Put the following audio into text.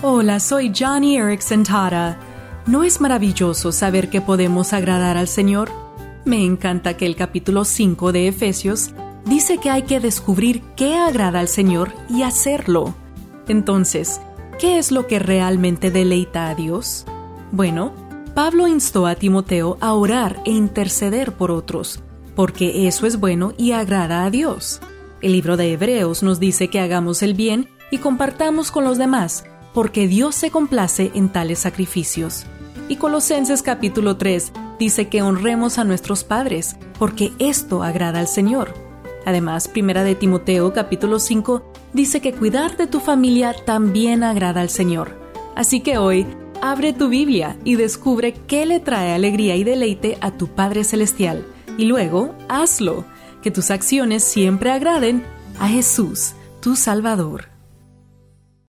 Hola, soy Johnny Erickson Tara. ¿No es maravilloso saber que podemos agradar al Señor? Me encanta que el capítulo 5 de Efesios dice que hay que descubrir qué agrada al Señor y hacerlo. Entonces, ¿qué es lo que realmente deleita a Dios? Bueno, Pablo instó a Timoteo a orar e interceder por otros, porque eso es bueno y agrada a Dios. El libro de Hebreos nos dice que hagamos el bien y compartamos con los demás, porque Dios se complace en tales sacrificios. Y Colosenses capítulo 3 dice que honremos a nuestros padres, porque esto agrada al Señor. Además, Primera de Timoteo capítulo 5 dice que cuidar de tu familia también agrada al Señor. Así que hoy, abre tu Biblia y descubre qué le trae alegría y deleite a tu Padre Celestial. Y luego, hazlo. Que tus acciones siempre agraden a Jesús, tu Salvador.